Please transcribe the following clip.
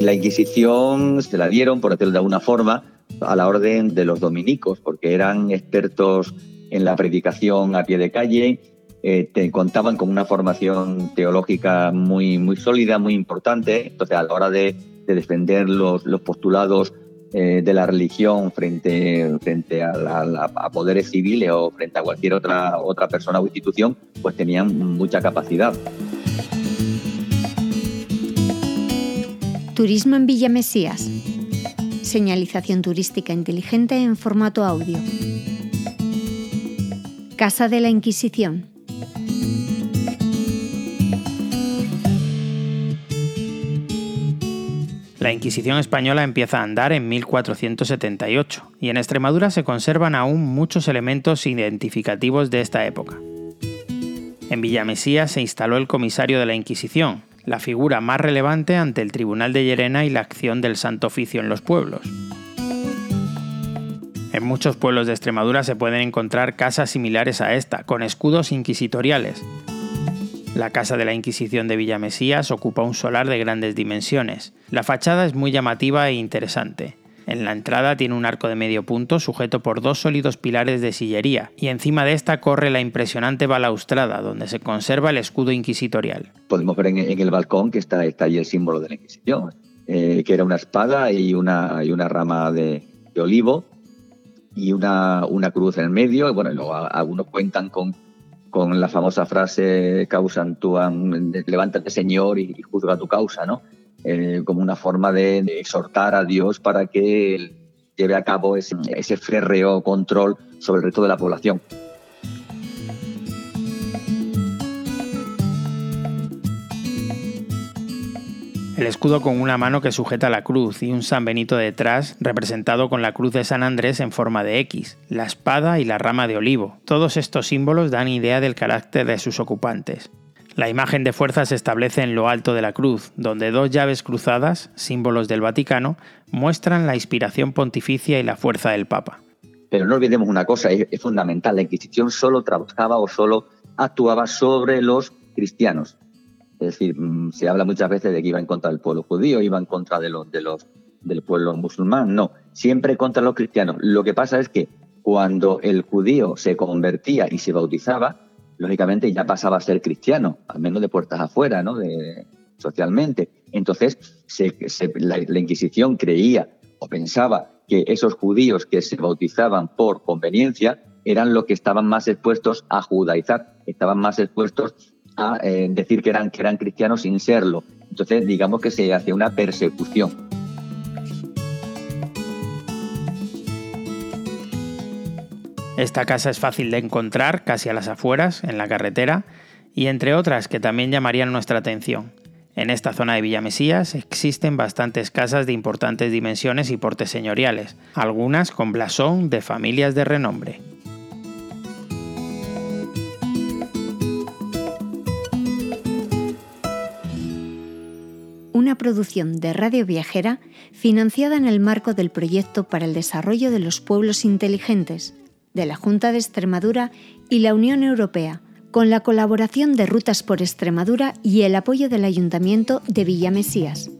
Inquisición se la dieron, por decirlo de alguna forma, a la orden de los dominicos, porque eran expertos en la predicación a pie de calle, eh, contaban con una formación teológica muy, muy sólida, muy importante. Entonces, a la hora de, defender los, los postulados eh, de la religión frente, frente a, poderes civiles o frente a cualquier otra, otra persona o institución, pues tenían mucha capacidad. Turismo en Villa Mesías. Señalización turística inteligente en formato audio. Casa de la Inquisición. La Inquisición española empieza a andar en 1478 y en Extremadura se conservan aún muchos elementos identificativos de esta época. En Villamesía se instaló el comisario de la Inquisición, la figura más relevante ante el Tribunal de Llerena y la acción del Santo Oficio en los pueblos. En muchos pueblos de Extremadura se pueden encontrar casas similares a esta, con escudos inquisitoriales, la casa de la Inquisición de Villamesías ocupa un solar de grandes dimensiones. La fachada es muy llamativa e interesante. En la entrada tiene un arco de medio punto sujeto por dos sólidos pilares de sillería, y encima de esta corre la impresionante balaustrada donde se conserva el escudo inquisitorial. Podemos ver en, el balcón que está, ahí el símbolo de la Inquisición, eh, que era una espada y una, y una rama de, olivo y una, cruz en el medio. Y bueno, luego algunos cuentan con la famosa frase causa levántate Señor y, juzga tu causa, ¿no? Eh, como una forma de, exhortar a Dios para que lleve a cabo ese, ese férreo control sobre el resto de la población. el escudo con una mano que sujeta la cruz y un San Benito detrás representado con la cruz de San Andrés en forma de X, la espada y la rama de olivo. Todos estos símbolos dan idea del carácter de sus ocupantes. La imagen de fuerza se establece en lo alto de la cruz, donde dos llaves cruzadas, símbolos del Vaticano, muestran la inspiración pontificia y la fuerza del Papa. Pero no olvidemos una cosa, es, fundamental, la Inquisición solo trabajaba o solo actuaba sobre los cristianos, es decir, mm, se habla muchas veces de que iba en contra del pueblo judío, iba en contra de los, de los, del pueblo musulmán. No, siempre contra los cristianos. Lo que pasa es que cuando el judío se convertía y se bautizaba, lógicamente ya pasaba a ser cristiano, al menos de puertas afuera, ¿no? De, socialmente. Entonces, la, la Inquisición creía o pensaba que esos judíos que se bautizaban por conveniencia eran los que estaban más expuestos a judaizar, estaban más expuestos a eh, decir que eran, que eran cristianos sin serlo. Entonces, digamos que se hacía una persecución. Esta casa es fácil de encontrar casi a las afueras, en la carretera, y entre otras que también llamarían nuestra atención. En esta zona de Villamesías existen bastantes casas de importantes dimensiones y portes señoriales, algunas con blasón de familias de renombre. una producción de Radio Viajera financiada en el marco del proyecto para el desarrollo de los pueblos inteligentes de la Junta de Extremadura y la Unión Europea, con la colaboración de Rutas por Extremadura y el apoyo del Ayuntamiento de Villamesías.